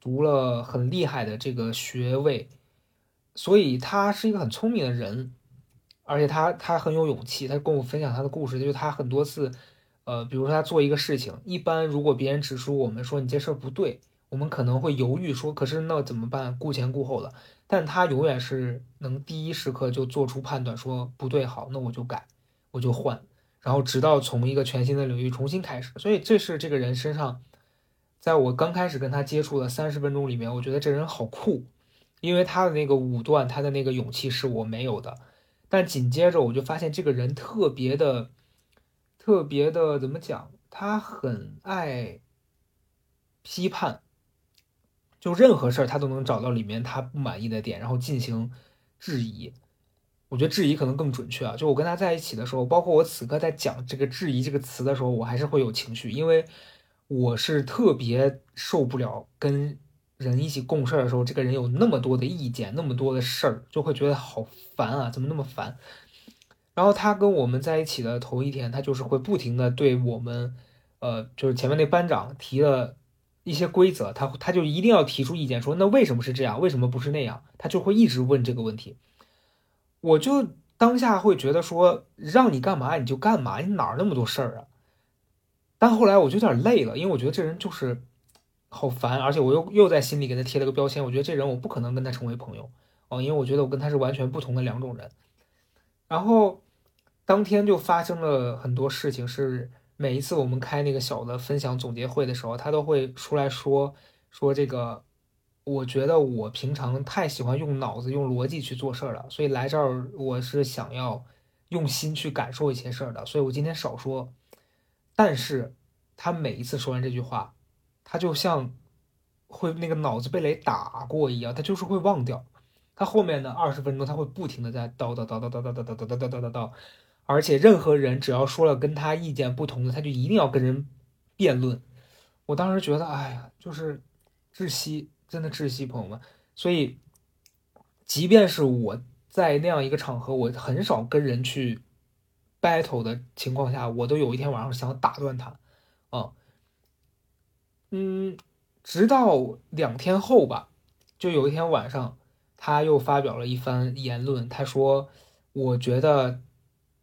读了很厉害的这个学位，所以他是一个很聪明的人，而且他他很有勇气，他跟我分享他的故事，就是他很多次，呃，比如说他做一个事情，一般如果别人指出我们说你这事儿不对，我们可能会犹豫说，可是那怎么办？顾前顾后的，但他永远是能第一时刻就做出判断，说不对，好，那我就改，我就换。然后直到从一个全新的领域重新开始，所以这是这个人身上，在我刚开始跟他接触的三十分钟里面，我觉得这人好酷，因为他的那个武断，他的那个勇气是我没有的。但紧接着我就发现这个人特别的、特别的怎么讲？他很爱批判，就任何事儿他都能找到里面他不满意的点，然后进行质疑。我觉得质疑可能更准确啊！就我跟他在一起的时候，包括我此刻在讲这个“质疑”这个词的时候，我还是会有情绪，因为我是特别受不了跟人一起共事的时候，这个人有那么多的意见，那么多的事儿，就会觉得好烦啊！怎么那么烦？然后他跟我们在一起的头一天，他就是会不停的对我们，呃，就是前面那班长提了一些规则，他他就一定要提出意见，说那为什么是这样？为什么不是那样？他就会一直问这个问题。我就当下会觉得说，让你干嘛你就干嘛，你哪儿那么多事儿啊？但后来我就有点累了，因为我觉得这人就是好烦，而且我又又在心里给他贴了个标签，我觉得这人我不可能跟他成为朋友哦，因为我觉得我跟他是完全不同的两种人。然后当天就发生了很多事情，是每一次我们开那个小的分享总结会的时候，他都会出来说说这个。我觉得我平常太喜欢用脑子、用逻辑去做事儿了，所以来这儿我是想要用心去感受一些事儿的，所以我今天少说。但是他每一次说完这句话，他就像会那个脑子被雷打过一样，他就是会忘掉。他后面的二十分钟，他会不停的在叨叨叨叨叨叨叨叨叨叨叨叨叨叨，而且任何人只要说了跟他意见不同的，他就一定要跟人辩论。我当时觉得，哎呀，就是窒息。真的窒息，朋友们。所以，即便是我在那样一个场合，我很少跟人去 battle 的情况下，我都有一天晚上想打断他，啊，嗯，直到两天后吧，就有一天晚上，他又发表了一番言论。他说：“我觉得，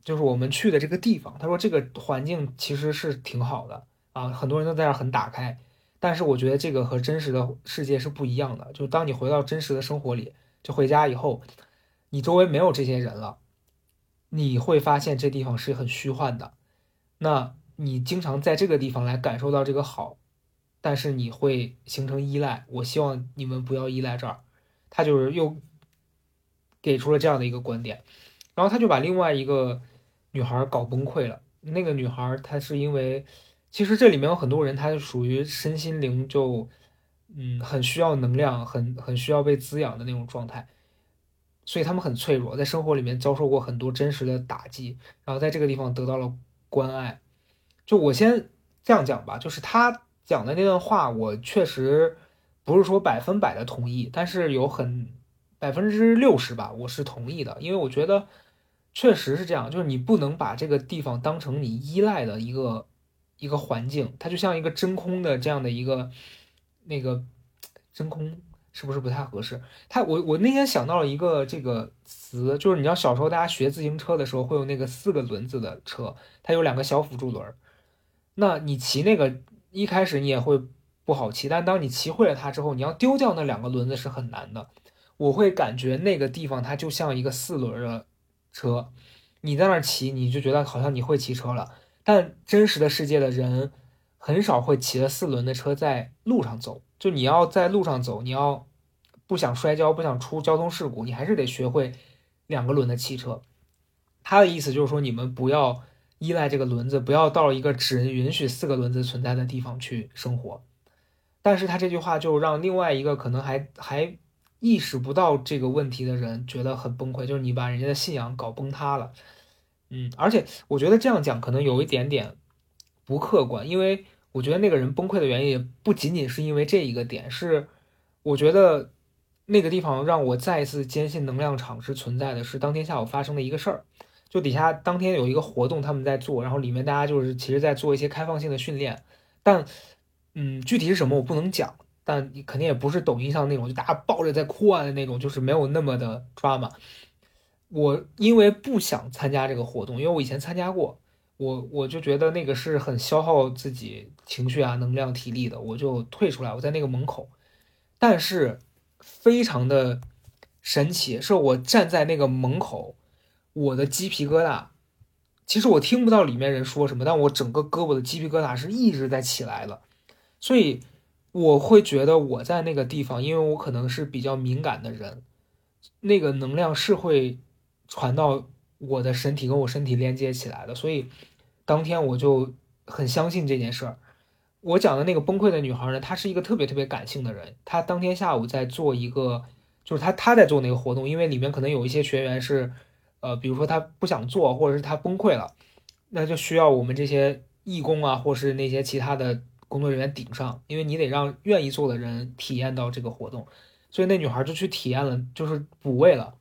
就是我们去的这个地方，他说这个环境其实是挺好的啊，很多人都在这很打开。”但是我觉得这个和真实的世界是不一样的。就当你回到真实的生活里，就回家以后，你周围没有这些人了，你会发现这地方是很虚幻的。那你经常在这个地方来感受到这个好，但是你会形成依赖。我希望你们不要依赖这儿。他就是又给出了这样的一个观点，然后他就把另外一个女孩搞崩溃了。那个女孩她是因为。其实这里面有很多人，他属于身心灵就，嗯，很需要能量，很很需要被滋养的那种状态，所以他们很脆弱，在生活里面遭受过很多真实的打击，然后在这个地方得到了关爱。就我先这样讲吧，就是他讲的那段话，我确实不是说百分百的同意，但是有很百分之六十吧，我是同意的，因为我觉得确实是这样，就是你不能把这个地方当成你依赖的一个。一个环境，它就像一个真空的这样的一个那个真空，是不是不太合适？它我我那天想到了一个这个词，就是你知道小时候大家学自行车的时候会有那个四个轮子的车，它有两个小辅助轮，那你骑那个一开始你也会不好骑，但当你骑会了它之后，你要丢掉那两个轮子是很难的。我会感觉那个地方它就像一个四轮的车，你在那儿骑，你就觉得好像你会骑车了。但真实的世界的人很少会骑着四轮的车在路上走。就你要在路上走，你要不想摔跤，不想出交通事故，你还是得学会两个轮的汽车。他的意思就是说，你们不要依赖这个轮子，不要到一个只允许四个轮子存在的地方去生活。但是他这句话就让另外一个可能还还意识不到这个问题的人觉得很崩溃，就是你把人家的信仰搞崩塌了。嗯，而且我觉得这样讲可能有一点点不客观，因为我觉得那个人崩溃的原因也不仅仅是因为这一个点，是我觉得那个地方让我再一次坚信能量场是存在的，是当天下午发生的一个事儿。就底下当天有一个活动，他们在做，然后里面大家就是其实在做一些开放性的训练，但嗯，具体是什么我不能讲，但肯定也不是抖音上那种就大家抱着在哭啊的那种，就是没有那么的抓嘛。我因为不想参加这个活动，因为我以前参加过，我我就觉得那个是很消耗自己情绪啊、能量、体力的，我就退出来。我在那个门口，但是非常的神奇，是我站在那个门口。我的鸡皮疙瘩，其实我听不到里面人说什么，但我整个胳膊的鸡皮疙瘩是一直在起来的，所以我会觉得我在那个地方，因为我可能是比较敏感的人，那个能量是会传到我的身体，跟我身体连接起来的，所以当天我就很相信这件事儿。我讲的那个崩溃的女孩呢，她是一个特别特别感性的人，她当天下午在做一个，就是她她在做那个活动，因为里面可能有一些学员是。呃，比如说他不想做，或者是他崩溃了，那就需要我们这些义工啊，或是那些其他的工作人员顶上，因为你得让愿意做的人体验到这个活动，所以那女孩就去体验了，就是补位了。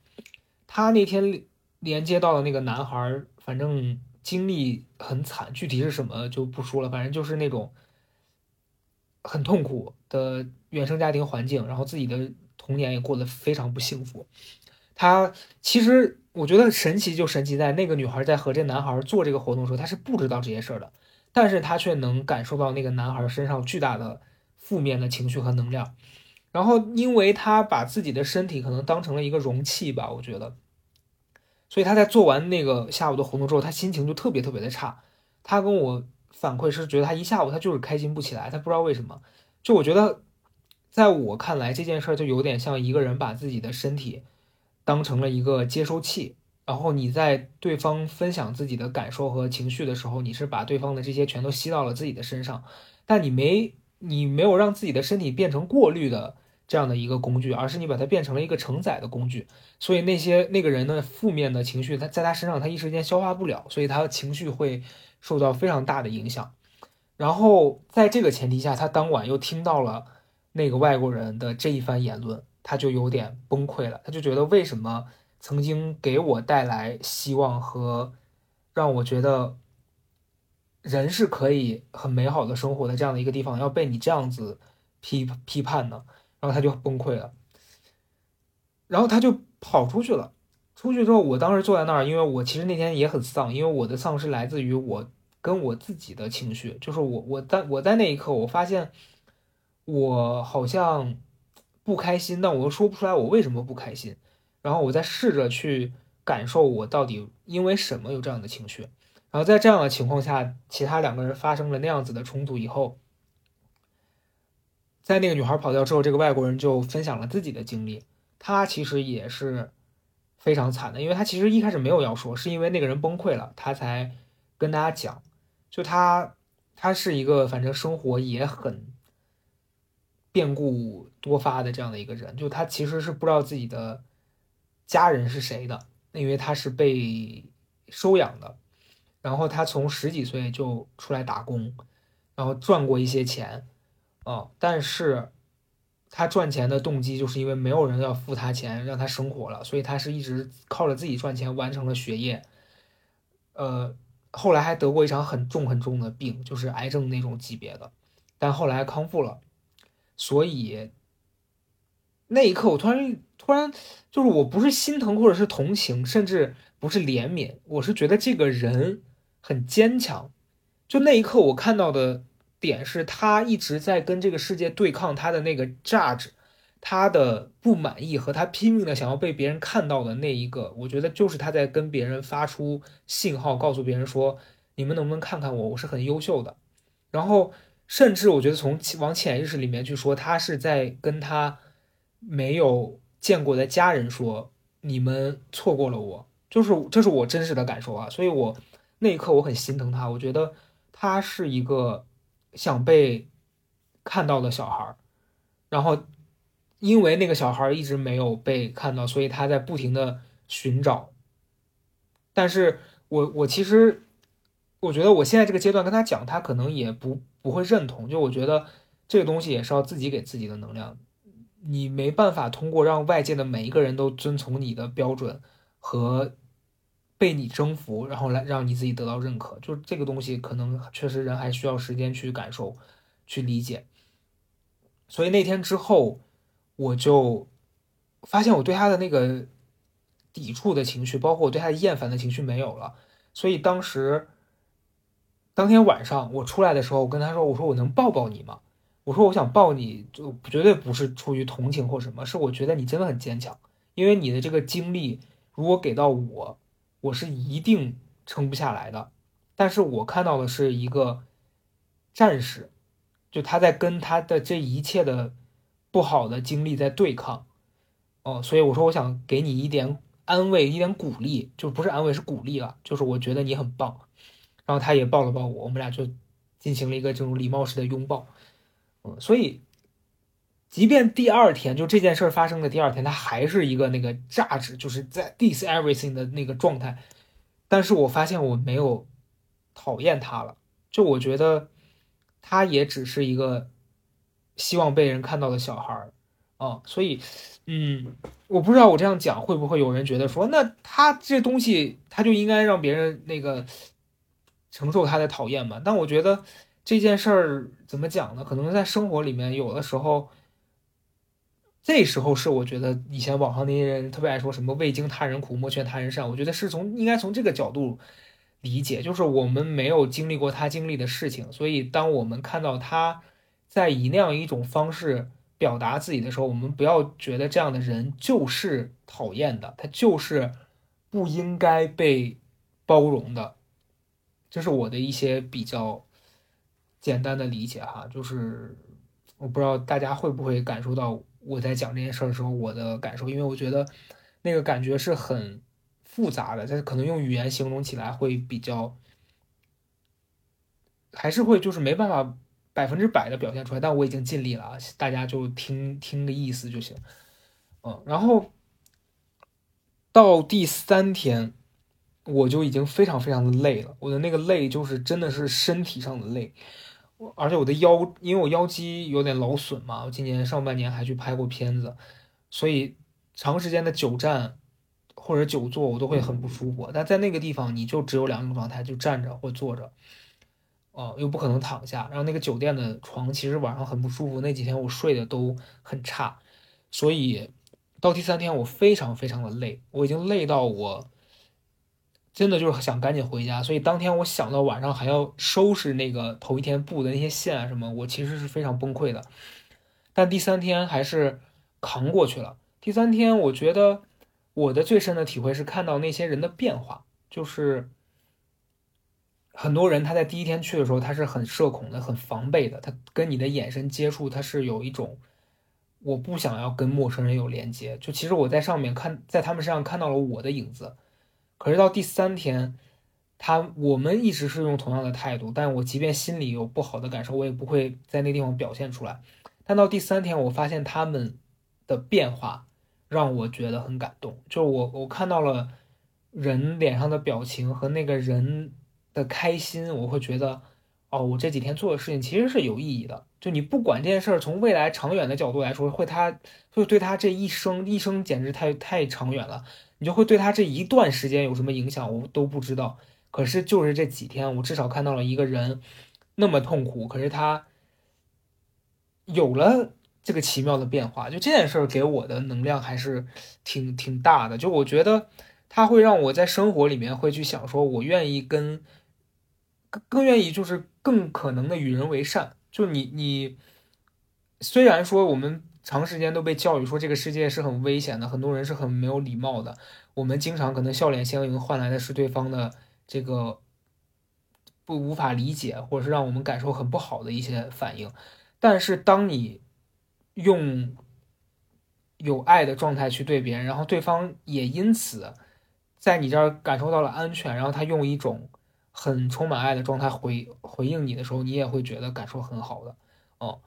他那天连接到的那个男孩，反正经历很惨，具体是什么就不说了，反正就是那种很痛苦的原生家庭环境，然后自己的童年也过得非常不幸福。他其实。我觉得神奇就神奇在那个女孩在和这男孩做这个活动的时候，她是不知道这些事儿的，但是她却能感受到那个男孩身上巨大的负面的情绪和能量。然后，因为他把自己的身体可能当成了一个容器吧，我觉得，所以他在做完那个下午的活动之后，他心情就特别特别的差。他跟我反馈是觉得他一下午他就是开心不起来，他不知道为什么。就我觉得，在我看来这件事儿就有点像一个人把自己的身体。当成了一个接收器，然后你在对方分享自己的感受和情绪的时候，你是把对方的这些全都吸到了自己的身上，但你没你没有让自己的身体变成过滤的这样的一个工具，而是你把它变成了一个承载的工具。所以那些那个人的负面的情绪，他在他身上他一时间消化不了，所以他的情绪会受到非常大的影响。然后在这个前提下，他当晚又听到了那个外国人的这一番言论。他就有点崩溃了，他就觉得为什么曾经给我带来希望和让我觉得人是可以很美好的生活的这样的一个地方，要被你这样子批批判呢？然后他就崩溃了，然后他就跑出去了。出去之后，我当时坐在那儿，因为我其实那天也很丧，因为我的丧是来自于我跟我自己的情绪，就是我我在我在那一刻，我发现我好像。不开心，但我又说不出来我为什么不开心。然后我在试着去感受我到底因为什么有这样的情绪。然后在这样的情况下，其他两个人发生了那样子的冲突以后，在那个女孩跑掉之后，这个外国人就分享了自己的经历。他其实也是非常惨的，因为他其实一开始没有要说，是因为那个人崩溃了，他才跟大家讲。就他，他是一个反正生活也很。变故多发的这样的一个人，就他其实是不知道自己的家人是谁的，因为他是被收养的，然后他从十几岁就出来打工，然后赚过一些钱，啊，但是他赚钱的动机就是因为没有人要付他钱让他生活了，所以他是一直靠着自己赚钱完成了学业，呃，后来还得过一场很重很重的病，就是癌症那种级别的，但后来康复了。所以那一刻，我突然突然就是我不是心疼或者是同情，甚至不是怜悯，我是觉得这个人很坚强。就那一刻，我看到的点是他一直在跟这个世界对抗他的那个 judge，他的不满意和他拼命的想要被别人看到的那一个，我觉得就是他在跟别人发出信号，告诉别人说：你们能不能看看我，我是很优秀的。然后。甚至我觉得从往潜意识里面去说，他是在跟他没有见过的家人说：“你们错过了我。”就是这是我真实的感受啊，所以我那一刻我很心疼他，我觉得他是一个想被看到的小孩儿然后因为那个小孩儿一直没有被看到，所以他在不停的寻找。但是我我其实。我觉得我现在这个阶段跟他讲，他可能也不不会认同。就我觉得这个东西也是要自己给自己的能量，你没办法通过让外界的每一个人都遵从你的标准和被你征服，然后来让你自己得到认可。就这个东西，可能确实人还需要时间去感受、去理解。所以那天之后，我就发现我对他的那个抵触的情绪，包括我对他的厌烦的情绪没有了。所以当时。当天晚上我出来的时候，我跟他说：“我说我能抱抱你吗？我说我想抱你，就绝对不是出于同情或什么，是我觉得你真的很坚强。因为你的这个经历，如果给到我，我是一定撑不下来的。但是我看到的是一个战士，就他在跟他的这一切的不好的经历在对抗。哦，所以我说我想给你一点安慰，一点鼓励，就不是安慰，是鼓励了。就是我觉得你很棒。”然后他也抱了抱我，我们俩就进行了一个这种礼貌式的拥抱，嗯，所以，即便第二天就这件事儿发生的第二天，他还是一个那个榨汁，就是在 dis everything 的那个状态，但是我发现我没有讨厌他了，就我觉得他也只是一个希望被人看到的小孩儿，啊，所以，嗯，我不知道我这样讲会不会有人觉得说，那他这东西他就应该让别人那个。承受他的讨厌嘛？但我觉得这件事儿怎么讲呢？可能在生活里面，有的时候，这时候是我觉得以前网上那些人特别爱说什么“未经他人苦，莫劝他人善”。我觉得是从应该从这个角度理解，就是我们没有经历过他经历的事情，所以当我们看到他在以那样一种方式表达自己的时候，我们不要觉得这样的人就是讨厌的，他就是不应该被包容的。这是我的一些比较简单的理解哈，就是我不知道大家会不会感受到我在讲这件事的时候我的感受，因为我觉得那个感觉是很复杂的，但是可能用语言形容起来会比较，还是会就是没办法百分之百的表现出来，但我已经尽力了啊，大家就听听个意思就行，嗯，然后到第三天。我就已经非常非常的累了，我的那个累就是真的是身体上的累，而且我的腰，因为我腰肌有点劳损嘛，我今年上半年还去拍过片子，所以长时间的久站或者久坐我都会很不舒服。但在那个地方，你就只有两种状态，就站着或坐着，哦，又不可能躺下。然后那个酒店的床其实晚上很不舒服，那几天我睡的都很差，所以到第三天我非常非常的累，我已经累到我。真的就是想赶紧回家，所以当天我想到晚上还要收拾那个头一天布的那些线啊什么，我其实是非常崩溃的。但第三天还是扛过去了。第三天，我觉得我的最深的体会是看到那些人的变化，就是很多人他在第一天去的时候他是很社恐的、很防备的，他跟你的眼神接触他是有一种我不想要跟陌生人有连接。就其实我在上面看，在他们身上看到了我的影子。可是到第三天，他我们一直是用同样的态度，但我即便心里有不好的感受，我也不会在那地方表现出来。但到第三天，我发现他们的变化让我觉得很感动，就是我我看到了人脸上的表情和那个人的开心，我会觉得，哦，我这几天做的事情其实是有意义的。就你不管这件事儿从未来长远的角度来说，会他会对他这一生一生简直太太长远了。你就会对他这一段时间有什么影响，我都不知道。可是就是这几天，我至少看到了一个人那么痛苦，可是他有了这个奇妙的变化。就这件事儿给我的能量还是挺挺大的。就我觉得他会让我在生活里面会去想，说我愿意跟更更愿意就是更可能的与人为善。就你你虽然说我们。长时间都被教育说这个世界是很危险的，很多人是很没有礼貌的。我们经常可能笑脸相迎，换来的是对方的这个不无法理解，或者是让我们感受很不好的一些反应。但是当你用有爱的状态去对别人，然后对方也因此在你这儿感受到了安全，然后他用一种很充满爱的状态回回应你的时候，你也会觉得感受很好的，哦。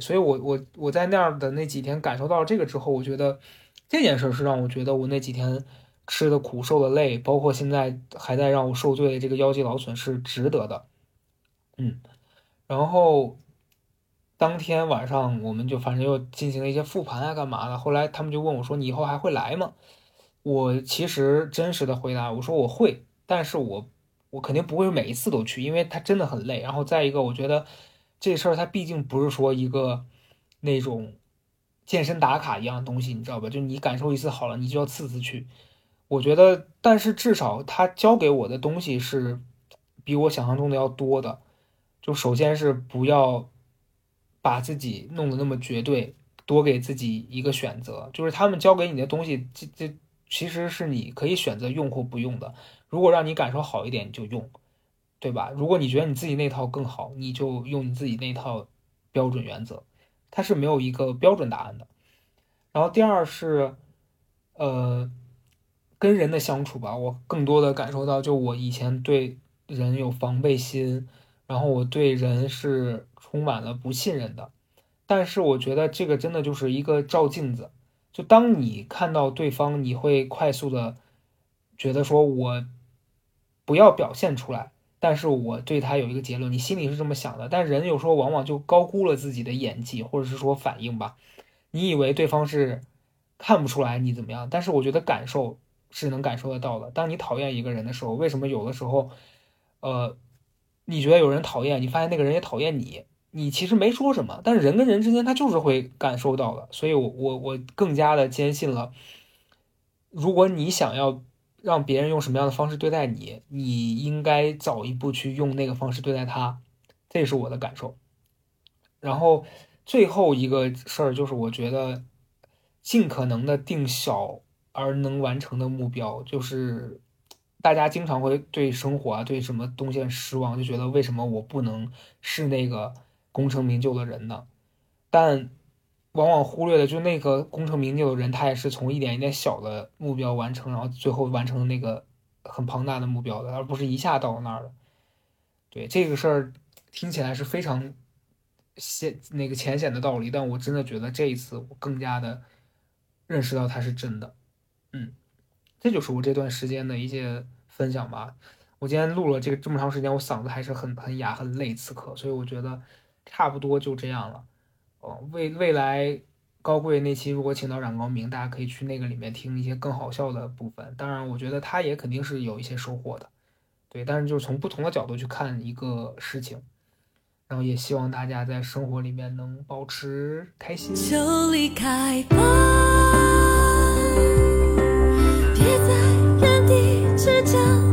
所以，我我我在那样的那几天感受到了这个之后，我觉得这件事是让我觉得我那几天吃的苦受的累，包括现在还在让我受罪的这个腰肌劳损是值得的。嗯，然后当天晚上我们就反正又进行了一些复盘啊，干嘛的？后来他们就问我说：“你以后还会来吗？”我其实真实的回答我说：“我会，但是我我肯定不会每一次都去，因为它真的很累。然后再一个，我觉得这事儿它毕竟不是说一个那种健身打卡一样的东西，你知道吧？就你感受一次好了，你就要次次去。我觉得，但是至少他教给我的东西是比我想象中的要多的。就首先是不要把自己弄得那么绝对，多给自己一个选择。就是他们教给你的东西，这这其实是你可以选择用或不用的。如果让你感受好一点，你就用，对吧？如果你觉得你自己那套更好，你就用你自己那套标准原则。它是没有一个标准答案的。然后第二是，呃，跟人的相处吧，我更多的感受到，就我以前对人有防备心。然后我对人是充满了不信任的，但是我觉得这个真的就是一个照镜子，就当你看到对方，你会快速的觉得说，我不要表现出来，但是我对他有一个结论，你心里是这么想的，但人有时候往往就高估了自己的演技或者是说反应吧，你以为对方是看不出来你怎么样，但是我觉得感受是能感受得到的。当你讨厌一个人的时候，为什么有的时候，呃？你觉得有人讨厌，你发现那个人也讨厌你，你其实没说什么，但是人跟人之间他就是会感受到的，所以，我我我更加的坚信了，如果你想要让别人用什么样的方式对待你，你应该早一步去用那个方式对待他，这是我的感受。然后最后一个事儿就是，我觉得尽可能的定小而能完成的目标，就是。大家经常会对生活啊，对什么东西失望，就觉得为什么我不能是那个功成名就的人呢？但往往忽略的就那个功成名就的人，他也是从一点一点小的目标完成，然后最后完成那个很庞大的目标的，而不是一下到那儿的。对这个事儿听起来是非常显那个浅显的道理，但我真的觉得这一次我更加的认识到它是真的。嗯。这就是我这段时间的一些分享吧。我今天录了这个这么长时间，我嗓子还是很很哑很累，此刻，所以我觉得差不多就这样了。哦，未未来高贵那期如果请到冉高明，大家可以去那个里面听一些更好笑的部分。当然，我觉得他也肯定是有一些收获的，对。但是就是从不同的角度去看一个事情，然后也希望大家在生活里面能保持开心。就离开吧。别在原地倔强。